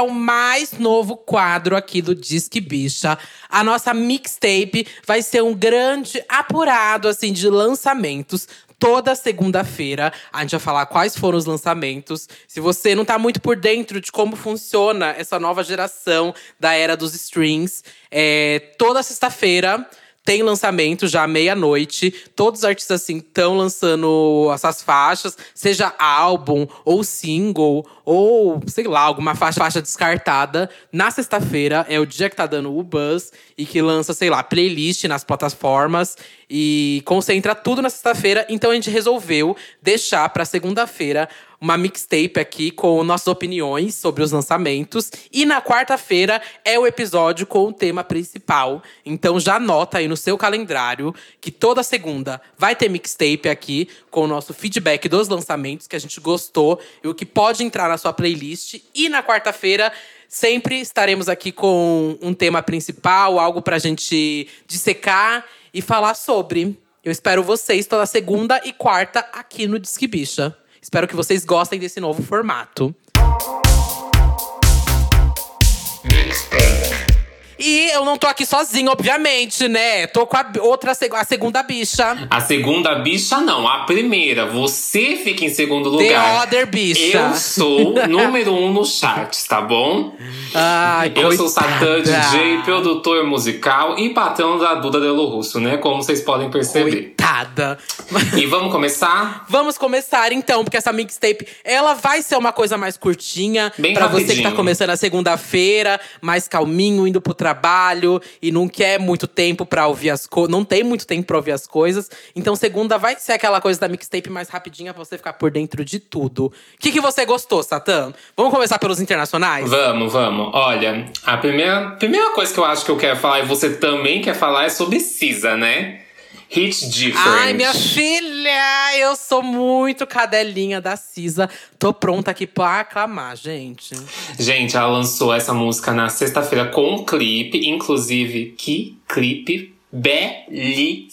é o mais novo quadro aqui do Disque Bicha. A nossa mixtape vai ser um grande apurado assim de lançamentos. Toda segunda-feira a gente vai falar quais foram os lançamentos. Se você não tá muito por dentro de como funciona essa nova geração da era dos streams, é, toda sexta-feira tem lançamento já meia-noite. Todos os artistas assim estão lançando essas faixas, seja álbum ou single ou sei lá, alguma faixa, faixa descartada. Na sexta-feira é o dia que tá dando o buzz e que lança, sei lá, playlist nas plataformas e concentra tudo na sexta-feira. Então a gente resolveu deixar para segunda-feira uma mixtape aqui com nossas opiniões sobre os lançamentos. E na quarta-feira é o episódio com o tema principal. Então já anota aí no seu calendário que toda segunda vai ter mixtape aqui com o nosso feedback dos lançamentos que a gente gostou e o que pode entrar na sua playlist. E na quarta-feira sempre estaremos aqui com um tema principal, algo pra gente dissecar e falar sobre. Eu espero vocês toda segunda e quarta aqui no Disque Bicha. Espero que vocês gostem desse novo formato. E eu não tô aqui sozinho, obviamente, né? Tô com a outra, a segunda bicha. A segunda bicha, não. A primeira. Você fica em segundo lugar. The other bicha. Eu sou número um no charts, tá bom? Ai, Eu coitada. sou Satã, DJ, produtor musical e patrão da Duda Delo Russo, né? Como vocês podem perceber. Coitada. E vamos começar? Vamos começar então, porque essa mixtape, ela vai ser uma coisa mais curtinha. Bem pra você que tá começando a segunda-feira, mais calminho, indo pro trabalho e não quer muito tempo pra ouvir as coisas. Não tem muito tempo pra ouvir as coisas. Então, segunda vai ser aquela coisa da mixtape mais rapidinha pra você ficar por dentro de tudo. O que, que você gostou, Satã? Vamos começar pelos internacionais? Vamos, vamos. Olha, a primeira, primeira coisa que eu acho que eu quero falar e você também quer falar é sobre Cisa, né? Hit Different. Ai, minha filha! Eu sou muito cadelinha da Cisa. Tô pronta aqui pra aclamar, gente. Gente, ela lançou essa música na sexta-feira com um clipe, inclusive, que clipe belíssimo.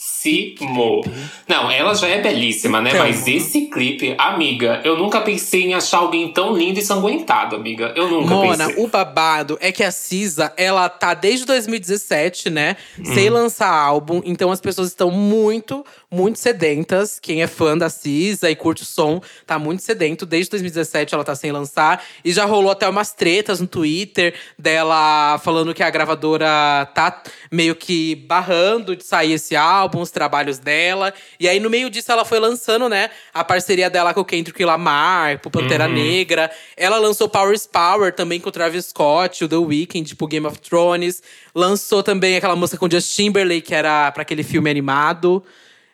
Não, ela já é belíssima, né? Então. Mas esse clipe, amiga, eu nunca pensei em achar alguém tão lindo e sanguentado, amiga. Eu nunca Mona, pensei. o babado é que a Cisa, ela tá desde 2017, né? Hum. Sem lançar álbum. Então as pessoas estão muito, muito sedentas. Quem é fã da Cisa e curte o som, tá muito sedento. Desde 2017 ela tá sem lançar. E já rolou até umas tretas no Twitter dela falando que a gravadora tá meio que barrando de sair esse álbum, os trabalhos dela. E aí, no meio disso, ela foi lançando, né, a parceria dela com o Kendrick Lamar, pro Pantera Negra. Ela lançou Power is Power também com o Travis Scott, o The Weeknd, pro Game of Thrones. Lançou também aquela música com Justin Timberlake, que era pra aquele filme animado.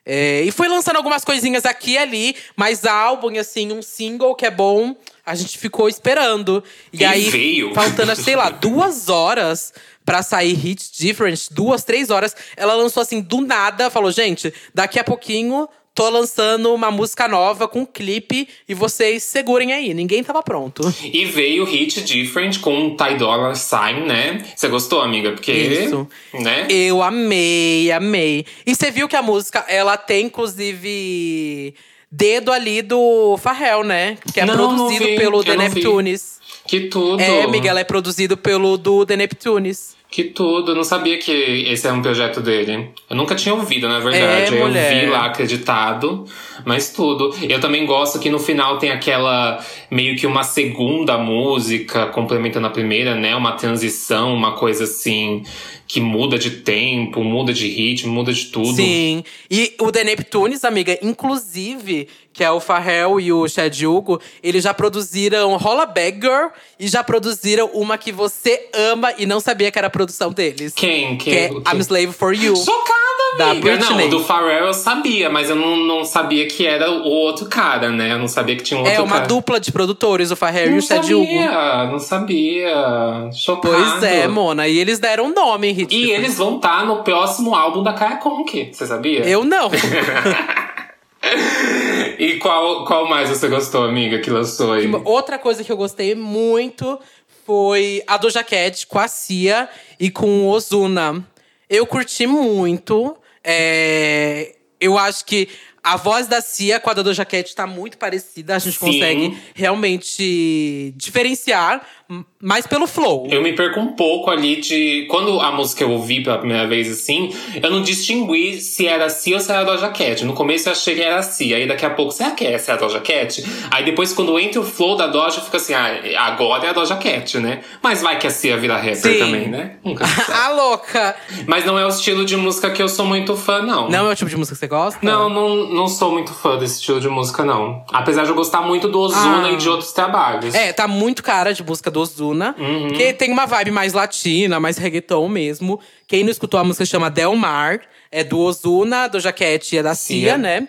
É, e foi lançando algumas coisinhas aqui e ali, mas álbum, assim, um single que é bom, a gente ficou esperando. E, aí, veio. faltando, sei lá, duas horas pra sair Hit Different, duas, três horas, ela lançou assim, do nada, falou, gente, daqui a pouquinho tô lançando uma música nova com um clipe e vocês segurem aí. Ninguém tava pronto. E veio Hit Different com Ty Dollar Sign, né? Você gostou, amiga? Porque. Isso. Né? Eu amei, amei. E você viu que a música, ela tem, inclusive, dedo ali do Pharrell, né? Que é Não, não produzido vi, pelo The não. Neptunes. Que tudo. É, Miguel, é produzido pelo do The Neptunes. Que tudo. Eu não sabia que esse é um projeto dele. Eu nunca tinha ouvido, na verdade. É, eu vi lá acreditado, mas tudo. Eu também gosto que no final tem aquela meio que uma segunda música complementando a primeira, né? Uma transição, uma coisa assim que muda de tempo, muda de ritmo, muda de tudo. Sim. E o The Neptunes, amiga, inclusive, que é o Pharrell e o Chad Hugo, eles já produziram Rolla Girl e já produziram uma que você ama e não sabia que era a produção deles. Quem? Que Quem? é I'm Slave for You. Chocada, Da. Britney. Não, do Pharrell eu sabia, mas eu não, não sabia que era o outro cara, né? Eu não sabia que tinha um outro É uma cara. dupla de produtores, o Pharrell e Não o Chad Hugo. sabia, não sabia. Chocado. Pois é, Mona. E eles deram um nome, Hit. E eles vão estar no próximo álbum da Kaya Conk, você sabia? Eu não. E qual, qual mais você gostou, amiga, que lançou aí? Outra coisa que eu gostei muito foi a Doja Cat com a Cia e com o Ozuna. Eu curti muito. É, Eu acho que A voz da Cia com a da Doja Cat tá muito parecida. A gente Sim. consegue realmente diferenciar, mais pelo flow. Eu me perco um pouco ali de. Quando a música eu ouvi pela primeira vez assim, eu não distingui se era Cia ou se era a Doja Cat. No começo eu achei que era Cia, aí daqui a pouco, será que essa é a Doja Cat? Aí depois, quando entra o flow da Doja, fica assim, ah, agora é a Doja Cat, né? Mas vai que a Cia vira rapper Sim. também, né? Nunca a louca! Mas não é o estilo de música que eu sou muito fã, não. Não é o tipo de música que você gosta? Não, não, não sou muito fã desse estilo de música, não. Apesar de eu gostar muito do Ozuna Ah. e de outros trabalhos. É, tá muito cara de música do Ozuna. Que tem uma vibe mais latina, mais reggaeton mesmo. Quem não escutou a música chama Del Mar. É do Ozuna, do Jaquete e é da Cia, né?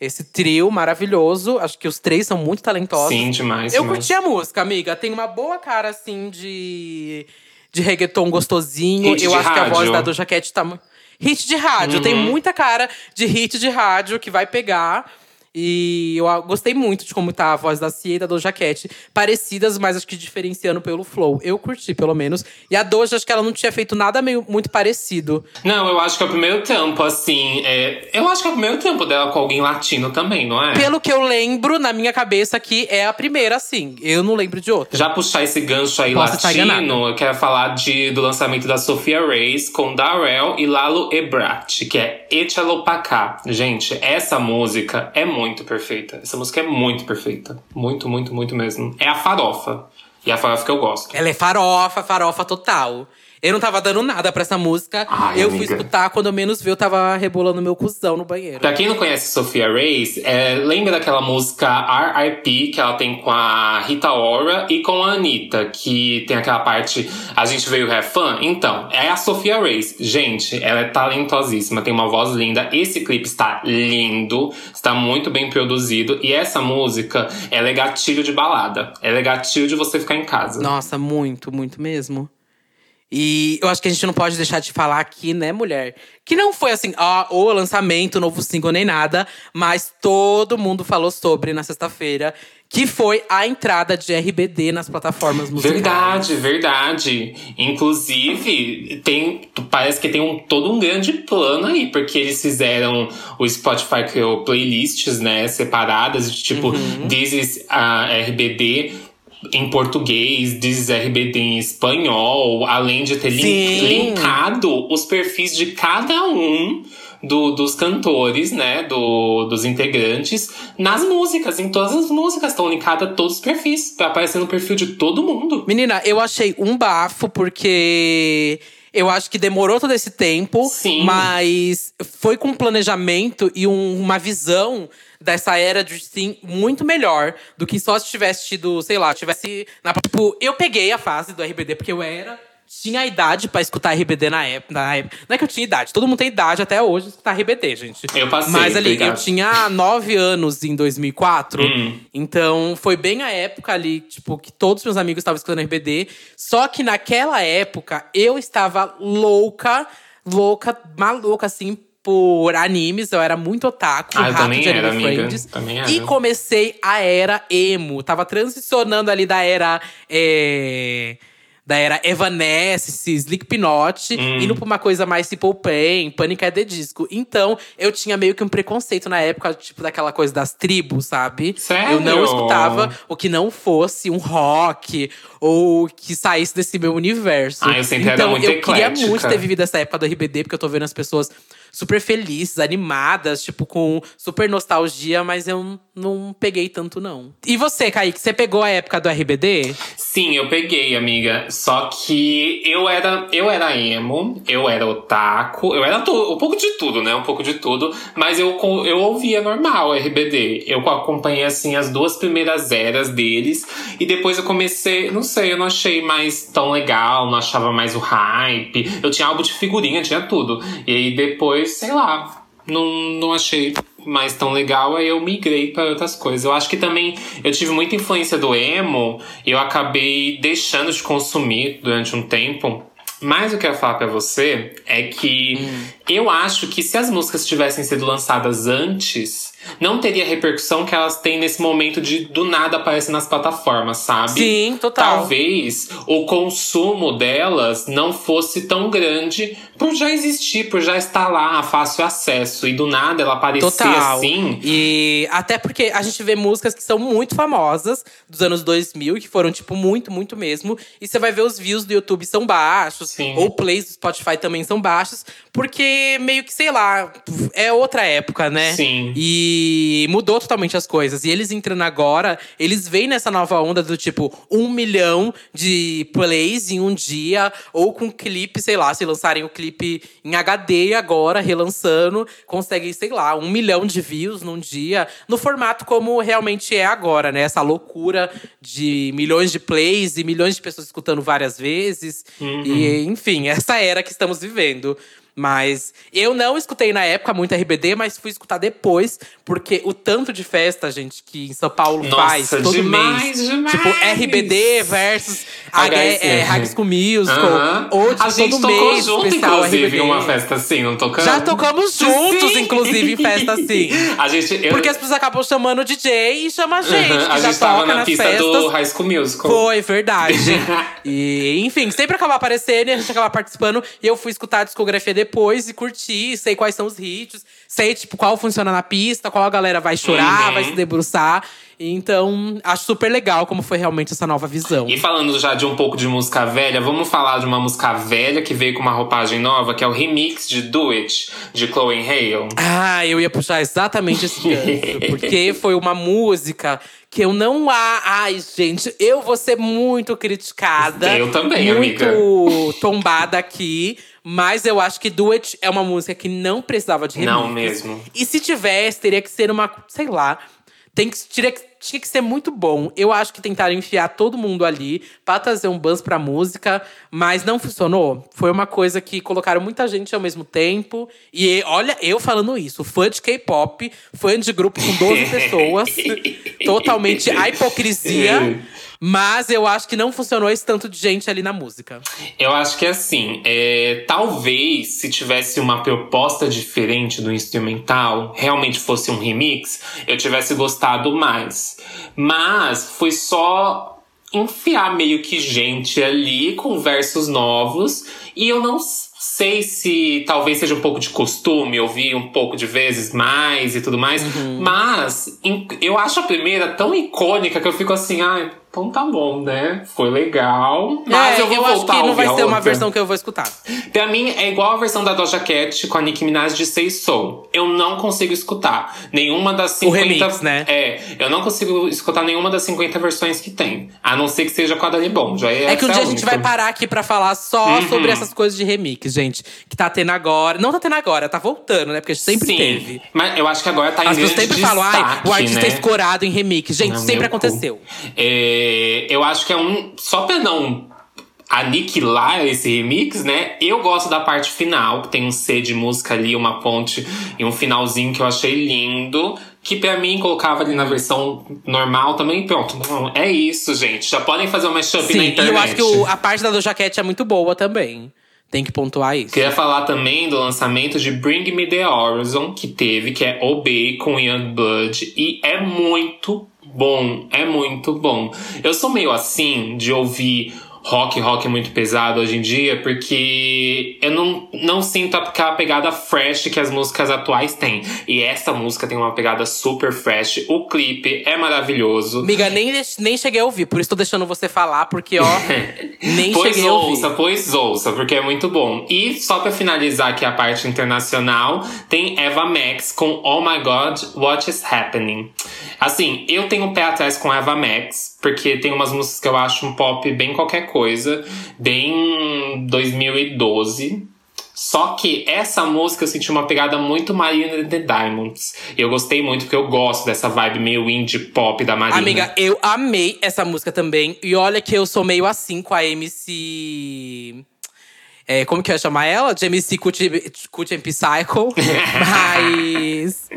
Esse trio maravilhoso. Acho que os três são muito talentosos. Sim, demais. Eu demais. curti a música, amiga. Tem uma boa cara, assim, de, de reggaeton gostosinho. Hit Eu acho que a voz rádio. da Doja Cat tá muito. Hit de rádio. Tem Uhum. muita cara de hit de rádio que vai pegar. E eu ah, gostei muito de como tá a voz da Cia e da Doja Cat. Parecidas, mas acho que diferenciando pelo flow. Eu curti, pelo menos. E a Doja, acho que ela não tinha feito nada meio, muito parecido. Não, eu acho que é o primeiro trampo, assim. É... Eu acho que é o primeiro trampo dela com alguém latino também, não é? Pelo que eu lembro, na minha cabeça aqui, é a primeira, assim. Eu não lembro de outra. Já puxar esse gancho aí Posso estar latino, eu quero falar de, do lançamento da Sofia Reis com Darrell e Lalo Ebrat, que é Échalo Pa Cá. Gente, essa música é muito perfeita. Essa música é muito perfeita. Muito, muito, muito mesmo. É a farofa. E é a farofa que eu gosto. Ela é farofa, farofa total. Eu não tava dando nada pra essa música. Ai, eu fui amiga. escutar, quando eu menos vi, eu tava rebolando meu cuzão no banheiro. Pra quem não conhece Sofia Reis, é, lembra daquela música R.I.P. que ela tem com a Rita Ora e com a Anitta, que tem aquela parte A gente veio have fun? Então, é a Sofia Reis. Gente, ela é talentosíssima, tem uma voz linda. Esse clipe está lindo, está muito bem produzido. E essa música, ela é gatilho de balada. Ela é gatilho de você ficar em casa. Nossa, muito, muito mesmo. E eu acho que a gente não pode deixar de falar aqui, né, mulher? Que não foi assim, ó, o lançamento, o novo single, nem nada. Mas todo mundo falou sobre na sexta-feira. Que foi a entrada de RBD nas plataformas musicais. Verdade, verdade. Inclusive, tem, parece que tem um, todo um grande plano aí, porque eles fizeram o Spotify criou playlists, né, separadas, de tipo, This is a RBD em português, is RBD em espanhol, além de ter linkado os perfis de cada um. do- dos cantores, né? Do, dos integrantes, nas músicas. Em todas as músicas estão linkadas todos os perfis. Pra aparecer no perfil de todo mundo. Menina, eu achei um bafo, porque eu acho que demorou todo esse tempo, Sim. mas foi com um planejamento e um- uma visão dessa era de sim muito melhor do que só se tivesse tido, sei lá, tivesse. Na, tipo, eu peguei a fase do RBD porque eu era. Tinha a idade pra escutar RBD na época, na época. Não é que eu tinha idade, todo mundo tem idade até hoje escutar RBD, gente. Eu passei, Mas ali, eu tinha nove anos em 2004. Hum. Então, foi bem a época ali, tipo, que todos meus amigos estavam escutando RBD. Só que naquela época, eu estava louca, louca, maluca, assim, por animes. Eu era muito otaku, Ah, rato de era, Anime amiga. Friends. Era. E comecei a era emo. Tava transicionando ali da era… é, Da era Evanescence, Slipknot, Hum. indo pra uma coisa mais Simple Plan, Panic! at the Disco. Então, eu tinha meio que um preconceito na época, tipo, daquela coisa das tribos, sabe? Sério? Eu não escutava o que não fosse um rock ou que saísse desse meu universo. Ah, eu sempre era então, muito eu queria eclética. muito ter vivido essa época do RBD, porque eu tô vendo as pessoas super felizes, animadas, tipo, com super nostalgia, mas eu não peguei tanto, não. E você, Kaique, você pegou a época do RBD? Sim, eu peguei, amiga. Só que eu era, eu era emo, eu era otaku, eu era um pouco de tudo, né? Um pouco de tudo. Mas eu, eu ouvia normal RBD. Eu acompanhei, assim, as duas primeiras eras deles. E depois eu comecei, não sei, eu não achei mais tão legal, não achava mais o hype. Eu tinha álbum de figurinha, tinha tudo. E aí depois, sei lá, não, não achei mais tão legal, aí eu migrei para outras coisas. Eu acho que também eu tive muita influência do emo e eu acabei deixando de consumir durante um tempo. Mas o que eu quero falar pra você é que eu acho que se as músicas tivessem sido lançadas antes, não teria a repercussão que elas têm nesse momento de do nada aparecer nas plataformas, sabe? Sim, total. Talvez o consumo delas não fosse tão grande por já existir, por já estar lá fácil acesso. E do nada ela aparecer Total. assim. E até porque a gente vê músicas que são muito famosas dos anos 2000, que foram, tipo, muito, muito mesmo. E você vai ver os views do YouTube são baixos, Sim. ou plays do Spotify também são baixos, porque meio que, sei lá, é outra época, né? Sim. E mudou totalmente as coisas. E eles entrando agora, eles vêm nessa nova onda do tipo, um milhão de plays em um dia, ou com clipe, sei lá, se lançarem o clipe em HD agora, relançando, conseguem, sei lá, um milhão de views num dia, no formato como realmente é agora, né? Essa loucura de milhões de plays e milhões de pessoas escutando várias vezes. E, enfim, essa era que estamos vivendo. Mas eu não escutei na época muito RBD, mas fui escutar depois, porque o tanto de festa, gente, que em São Paulo Nossa, faz todo demais, mês. demais. Tipo, RBD versus HSM. é, High School Musical. Ou tipo, a gente todo tocou mês junto, especial inclusive, RBD. em uma festa assim, não tocamos? Já tocamos juntos, Sim. inclusive, em festa assim. A gente. Eu, Porque as pessoas acabam chamando o DJ e chama a gente, Uhum, que a já gente tava toca na pista festas. do High School Musical. Foi, verdade. e, enfim, sempre acaba aparecendo e a gente acaba participando. E eu fui escutar a discografia depois e curti, sei quais são os hits, sei, tipo, qual funciona na pista, qual a galera vai chorar, Uhum. vai se debruçar. Então, acho super legal como foi realmente essa nova visão. E falando já de um pouco de música velha, vamos falar de uma música velha que veio com uma roupagem nova, que é o remix de Do It, de Chloe Hale. Ah, eu ia puxar exatamente esse gancho. porque foi uma música que eu não há. Ai, gente, eu vou ser muito criticada. Eu também, muito amiga. tombada aqui. Mas eu acho que Do It é uma música que não precisava de remix. Não mesmo. E se tivesse, teria que ser uma. Sei lá. Tem que, teria que, tinha que ser muito bom. Eu acho que tentaram enfiar todo mundo ali pra trazer um buzz pra música, mas não funcionou. Foi uma coisa que colocaram muita gente ao mesmo tempo. E olha, eu falando isso, fã de K-pop, fã de grupo com 12 pessoas, totalmente a hipocrisia. Mas eu acho que não funcionou esse tanto de gente ali na música. Eu acho que assim, é, talvez se tivesse uma proposta diferente do instrumental, realmente fosse um remix, eu tivesse gostado mais. Mas foi só enfiar meio que gente ali com versos novos. E eu não sei se talvez seja um pouco de costume ouvir um pouco de vezes mais e tudo mais, mas em- eu acho a primeira tão icônica que eu fico assim, ai, então tá bom, né? Foi legal, mas É, eu vou acho voltar que a não vai ser uma versão que eu vou escutar. Pra mim, é igual a versão da Doja Cat com a Nicki Minaj de Say So. Eu não consigo escutar nenhuma das 50… remix, né? É, eu não consigo escutar nenhuma das 50 versões que tem. A não ser que seja com a Dani Bom. Já é, É que um essa dia a gente vai parar aqui pra falar só Uhum. sobre essas coisas de remix, gente. Que tá tendo agora. Não tá tendo agora, tá voltando, né? Porque sempre Sim, teve. mas eu acho que agora tá em As pessoas sempre falam, ai, destaque, o artista né? é escorado em remix. Gente, Não, sempre meu cu. aconteceu. É, eu acho que é um. Só pra não aniquilar esse remix, né? Eu gosto da parte final, que tem um C de música ali, uma ponte e um finalzinho que eu achei lindo. Que pra mim colocava ali na versão normal também. Pronto, não, é isso, gente. Já podem fazer uma mashup na Sim, e internet. eu acho que o- a parte da do jaquete é muito boa também. Tem que pontuar isso. Queria falar também do lançamento de Bring Me The Horizon, que teve, que é Obey com Young Blood. E é muito bom, é muito bom. Eu sou meio assim de ouvir rock, rock muito pesado hoje em dia, porque eu não, não sinto aquela pegada fresh que as músicas atuais têm. E essa música tem uma pegada super fresh. O clipe é maravilhoso. Amiga, nem, nem cheguei a ouvir, por isso tô deixando você falar, porque, ó, nem Pois cheguei a ouvir. ouça, pois ouça, porque é muito bom. E só pra finalizar aqui a parte internacional, tem Eva Max com Oh My God, What Is Happening. Assim, eu tenho um pé atrás com Eva Max, porque tem umas músicas que eu acho um pop bem qualquer coisa, bem 2012. Só que essa música eu senti uma pegada muito Marina and the Diamonds. E eu gostei muito, porque eu gosto dessa vibe meio indie pop da Marina. Amiga, eu amei essa música também. E olha que eu sou meio assim com a MC. É, como que eu ia chamar ela? De MC Cutie Cutie and Psycho. Mas.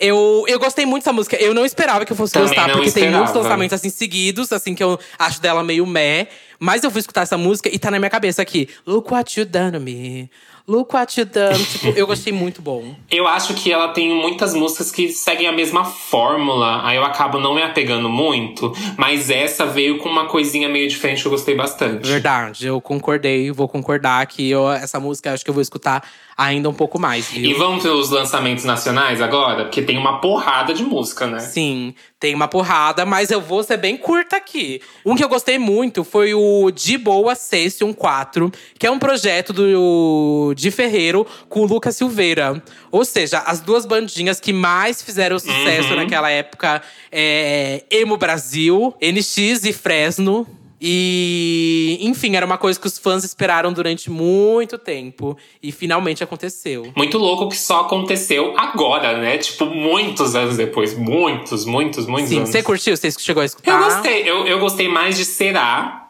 Eu, eu gostei muito dessa música. Eu não esperava que eu fosse Também gostar, porque tem esperava. muitos lançamentos assim seguidos, assim, que eu acho dela meio meh. Mas eu fui escutar essa música e tá na minha cabeça aqui. Look what you done to me. Look What You Done. tipo, eu gostei muito bom. Eu acho que ela tem muitas músicas que seguem a mesma fórmula, aí eu acabo não me apegando muito, mas essa veio com uma coisinha meio diferente que eu gostei bastante. Verdade, eu concordei, vou concordar que eu, essa música acho que eu vou escutar ainda um pouco mais. Viu? E vamos para os lançamentos nacionais agora? Porque tem uma porrada de música, né? Sim, tem uma porrada, mas eu vou ser bem curta aqui. Um que eu gostei muito foi o De Boa Session 4, que é um projeto do de Ferreiro com o Lucas Silveira. Ou seja, as duas bandinhas que mais fizeram sucesso Uhum. naquela época é Emo Brasil, NX e Fresno. E, enfim, era uma coisa que os fãs esperaram durante muito tempo. E finalmente aconteceu. Muito louco que só aconteceu agora, né? Tipo, muitos anos depois. Muitos, muitos, muitos Sim, anos. você curtiu? Você chegou a escutar? Eu gostei. Eu, eu gostei mais de Será.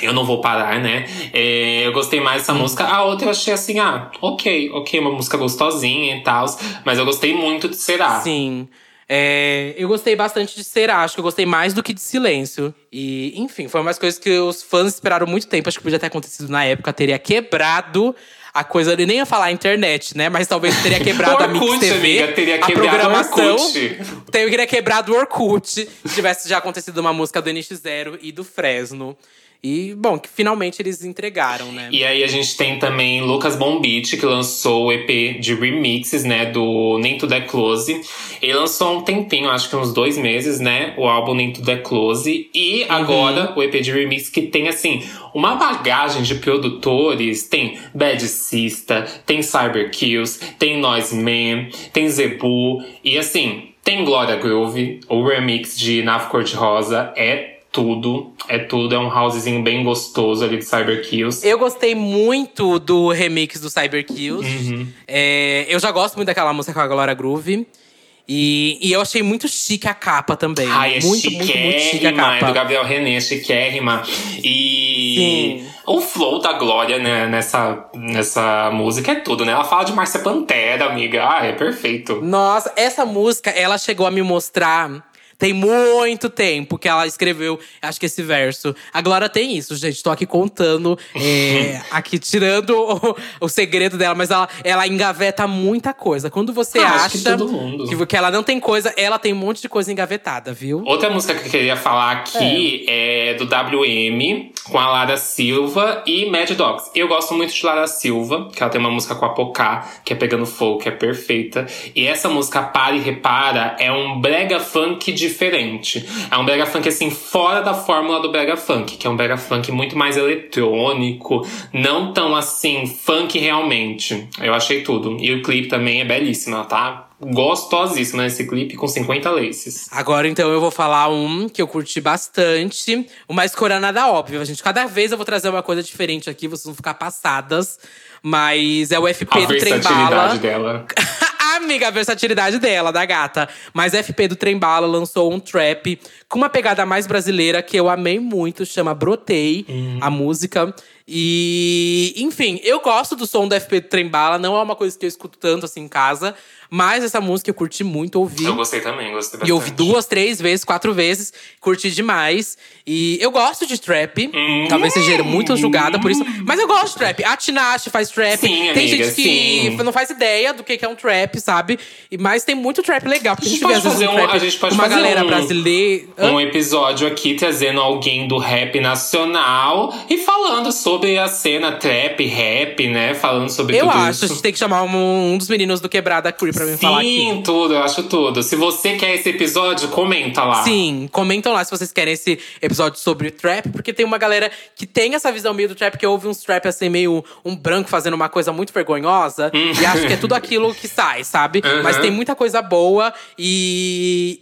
Eu não vou parar, né? É, eu gostei mais Hum. dessa música. A outra eu achei assim, ah, ok, ok, uma música gostosinha e tal. Mas eu gostei muito de Será. Sim. É, eu gostei bastante de Será, acho que eu gostei mais do que de Silêncio. E, enfim, foi umas coisas que os fãs esperaram muito tempo. Acho que podia ter acontecido na época, teria quebrado a coisa. Eu nem ia falar a internet, né? Mas talvez teria quebrado a Mix Orkut, TV. amiga, teria a quebrado o programação. Orkut. Teria quebrado o Orkut se tivesse já acontecido uma música do NX0 e do Fresno. E, bom, que finalmente eles entregaram, né? E aí a gente tem também Lucas Bombit, que lançou o EP de remixes, né? Do Nem Tudo é Close. Ele lançou há um tempinho, acho que uns dois meses, né? O álbum Nem Tudo é Close. E agora o EP de remix que tem, assim, uma bagagem de produtores. Tem Bad Sista, tem Cyber Kills, tem Noise Man, tem Zebu. E assim, tem Glória Groove. O remix de Nave Cor-de-Rosa é tudo. É tudo. É um housezinho bem gostoso ali de Cyber Kills. Eu gostei muito do remix do Cyber Kills. Uhum. É, eu já gosto muito daquela música com a Glória Groove. E, e eu achei muito chique a capa também. Ai, é muito, muito, muito chique a chiquérrima, é do capa. Gabriel René, é chiquérrima. E Sim. o flow da Glória né, nessa, nessa música é tudo, né? Ela fala de Márcia Pantera, amiga. Ah, é perfeito. Nossa, essa música, ela chegou a me mostrar. Tem muito tempo que ela escreveu, acho que esse verso. A Glória tem isso, gente. Tô aqui contando, é, aqui tirando o, o segredo dela, mas ela, ela engaveta muita coisa. Quando você Ah, acha que que, que ela não tem coisa, ela tem um monte de coisa engavetada, viu? Outra música que eu queria falar aqui é, do WM, com a Lara Silva e Mad Dogs. Eu gosto muito de Lara Silva, que ela tem uma música com a Pocá, que é Pegando Fogo, que é perfeita. E essa música, Para e Repara, é um brega funk diferente. É um brega funk, assim, fora da fórmula do brega funk, que é um brega funk muito mais eletrônico, não tão, assim, funk realmente. Eu achei tudo. E o clipe também é belíssimo, ela tá gostosíssima nesse clipe, com 50 laces. Agora, então, eu vou falar um que eu curti bastante. Uma escolha nada óbvia, gente. Cada vez eu vou trazer uma coisa diferente aqui, vocês vão ficar passadas. Mas é o FP A do Trembala. versatilidade dela. Amiga, a versatilidade dela, da gata. Mas FP do Trembala lançou um trap com uma pegada mais brasileira que eu amei muito, chama Brotei, a música. E, enfim, eu gosto do som do FP do Trembala, não é uma coisa que eu escuto tanto assim em casa, mas essa música eu curti muito ouvir. Eu gostei também, gostei bastante. E ouvi duas, três vezes, quatro vezes, curti demais. E eu gosto de trap. Hum. Talvez seja muito julgada por isso. Mas eu gosto de trap. A Tinashe faz trap. Sim, tem amiga, gente que sim. não faz ideia do que que é um trap, sabe? E- Mas tem muito trap legal. Porque a A gente, gente vê, pode às vezes, fazer um trap a gente pode uma galera um- brasileira. Um episódio aqui trazendo alguém do rap nacional e falando sobre a cena trap, rap, né? Falando sobre Eu tudo acho. isso. A gente tem que chamar um, um dos meninos do Quebrada Cree pra me falar aqui. Sim, tudo, eu acho tudo. Se você quer esse episódio, comenta lá. Sim, comentam lá se vocês querem esse episódio sobre trap, porque tem uma galera que tem essa visão meio do trap, que ouve uns trap assim, meio um branco fazendo uma coisa muito vergonhosa, e acha que é tudo aquilo que sai, sabe? Uhum. Mas tem muita coisa boa e.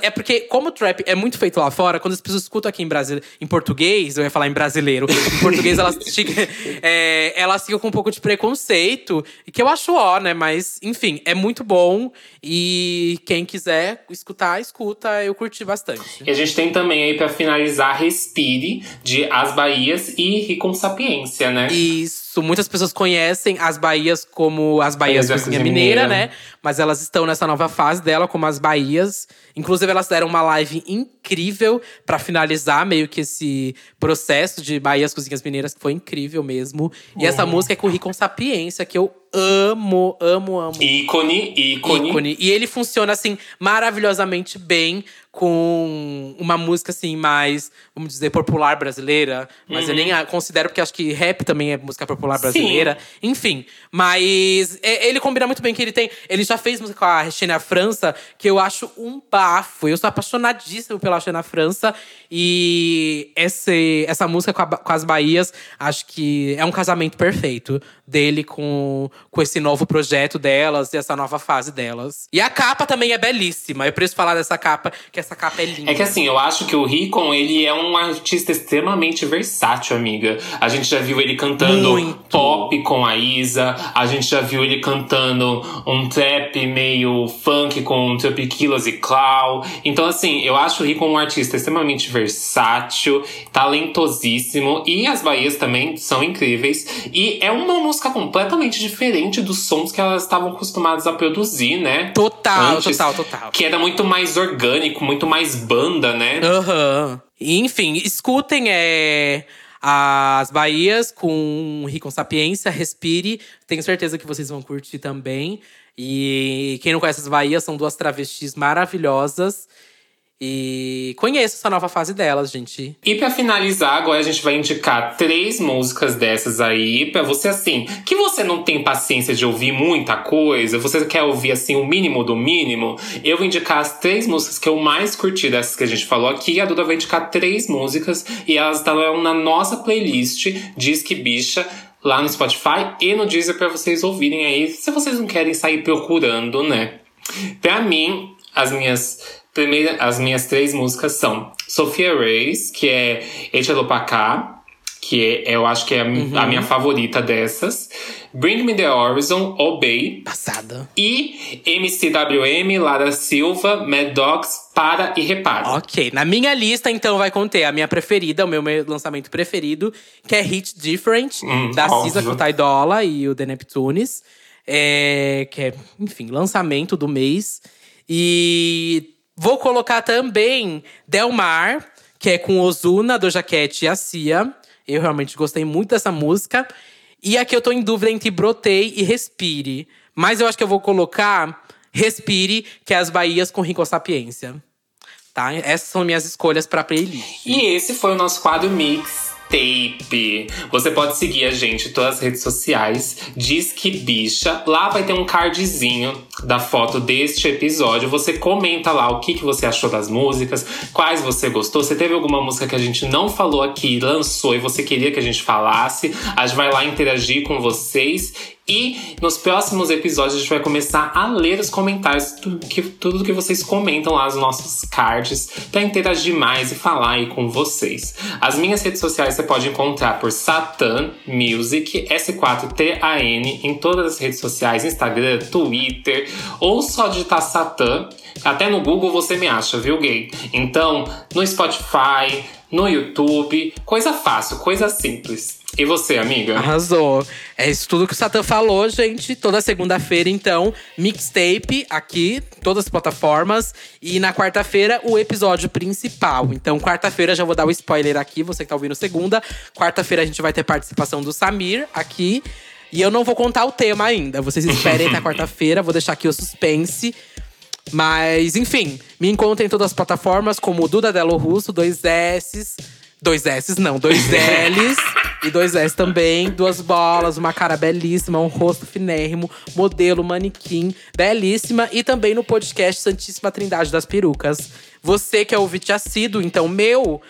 É porque, como o trap é muito feito lá fora, quando as pessoas escutam aqui em Brasil, em português, eu ia falar em brasileiro, em português elas, ficam- é, elas ficam com um pouco de preconceito, que eu acho ó, né? Mas, enfim, é muito bom. E quem quiser escutar, escuta. Eu curti bastante. E a gente tem também aí pra finalizar Respire, de As Bahias e Ricom Sapiência, né? Isso, muitas pessoas conhecem as Bahias como as Bahias Cozinha Mineira, Mineira. né? Mas elas estão nessa nova fase dela como as Bahias. Inclusive, elas deram uma live incrível para finalizar meio que esse processo de Bahia as Cozinhas Mineiras, que foi incrível mesmo. E uhum. essa música é com Sapiência, que eu amo, amo, amo. Ícone, ícone. Ícone. E ele funciona, assim, maravilhosamente bem com uma música, assim, mais, vamos dizer, popular brasileira. Mas uhum. eu nem considero, porque acho que rap também é música popular brasileira. Sim. Enfim, mas é, ele combina muito bem que ele tem… Ele já fez música com a Regina França, que eu acho um bafo. Eu sou apaixonadíssimo pela Regina França. E esse, essa música com, a, com as Bahias, acho que é um casamento perfeito dele com, com esse novo projeto delas e essa nova fase delas. E a capa também é belíssima. Eu preciso falar dessa capa, que essa capa é linda. É que assim, eu acho que o Ricon, ele é um artista extremamente versátil, amiga. A gente já viu ele cantando Muito. pop com a Isa, a gente já viu ele cantando um trap meio funk com Tropiquilas e Clau. Então, assim, eu acho o Ricon um artista extremamente versátil, talentosíssimo. E as Bahias também são incríveis. E é uma música completamente diferente dos sons que elas estavam acostumadas a produzir, né? Total, Antes, total, total. Que era muito mais orgânico, muito mais banda, né? Aham. Uhum. Enfim, escutem é, as Bahias com Rico Sapiência, Respire. Tenho certeza que vocês vão curtir também. E quem não conhece as Bahias, são duas travestis maravilhosas. E conheço essa nova fase delas, gente. E para finalizar, agora a gente vai indicar três músicas dessas aí para você assim, que você não tem paciência de ouvir muita coisa, você quer ouvir assim o mínimo do mínimo, eu vou indicar as três músicas que eu mais curti dessas que a gente falou aqui. A Duda vai indicar três músicas e elas estão na nossa playlist Disque Bicha lá no Spotify e no Deezer para vocês ouvirem aí, se vocês não querem sair procurando, né? Para mim, as minhas Primeira, as minhas três músicas são Sophia Reis, que é Echelopacá, que é, eu acho que é a, uhum. a, minha favorita dessas. Bring Me The Horizon, Obey. Passada. E MCWM, Lara Silva, Mad Dogs, Para e Repara. Ok, na minha lista então vai conter a minha preferida, o meu, lançamento preferido, que é Hit Different, hum, da Cisa com Dolla e o The Neptunes. É, que é, enfim, lançamento do mês. E Vou colocar também Delmar, que é com Ozuna, do Jaquete e a Cia. Eu realmente gostei muito dessa música. E aqui eu tô em dúvida entre Brotei e Respire. Mas eu acho que eu vou colocar Respire, que é as Bahias com Rico Sapiência. Tá? Essas são minhas escolhas pra playlist. E esse foi o nosso quadro Mix Tape. Você pode seguir a gente em todas as redes sociais. Diz que bicha. Lá vai ter um cardzinho da foto deste episódio. Você comenta lá o que, que você achou das músicas, quais você gostou. Se teve alguma música que a gente não falou aqui, lançou e você queria que a gente falasse, a gente vai lá interagir com vocês e nos próximos episódios a gente vai começar a ler os comentários, tudo que, tudo que vocês comentam lá nos nossos cards, para interagir mais e falar aí com vocês. As minhas redes sociais você pode encontrar por Satan Music, S4TAN, em todas as redes sociais, Instagram, Twitter, ou só digitar Satan. Até no Google você me acha, viu, gay? Então, no Spotify, no YouTube, coisa fácil, coisa simples. E você, amiga? Arrasou. É isso tudo que o Satan falou, gente. Toda segunda-feira, então, mixtape aqui, todas as plataformas. E na quarta-feira, o episódio principal. Então, quarta-feira, já vou dar o spoiler aqui, você que tá ouvindo segunda. Quarta-feira, a gente vai ter participação do Samir aqui. E eu não vou contar o tema ainda. Vocês esperem até quarta-feira, vou deixar aqui o suspense. Mas, enfim, me encontrem em todas as plataformas como Duda Delo Russo, dois S. Dois S, não, dois L's e dois S também. Duas bolas, uma cara belíssima, um rosto finérrimo, modelo, manequim, belíssima. E também no podcast Santíssima Trindade das Perucas. Você que é ouvinte assíduo, então, meu,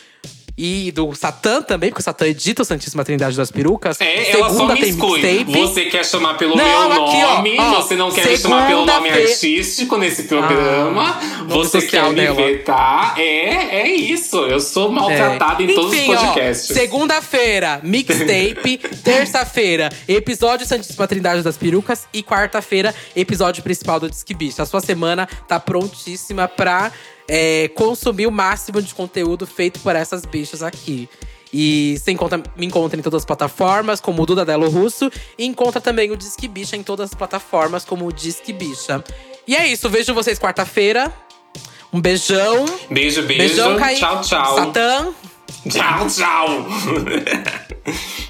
e do Satã também, porque o Satã edita o Santíssima Trindade das Perucas. É, ela só me exclui. Você quer chamar pelo não, meu aqui, nome, ó, ó, você não quer me chamar pelo nome artístico nesse programa. Ah, você quer me ver, tá? É, é isso. Eu sou maltratada é. em todos Enfim, os podcasts. Segunda-feira, mixtape. Terça-feira, episódio Santíssima Trindade das Perucas. E quarta-feira, episódio principal do Disque Bicho. A sua semana tá prontíssima pra é, consumir o máximo de conteúdo feito por essas bichas aqui. E você encontra, me encontra em todas as plataformas, como o Duda Delo Russo. E encontra também o Disque Bicha em todas as plataformas, como o Disque Bicha. E é isso, vejo vocês quarta-feira. Um beijão. Beijo, beijo. Beijão, Kaique. Tchau, tchau. Satã. Tchau, tchau.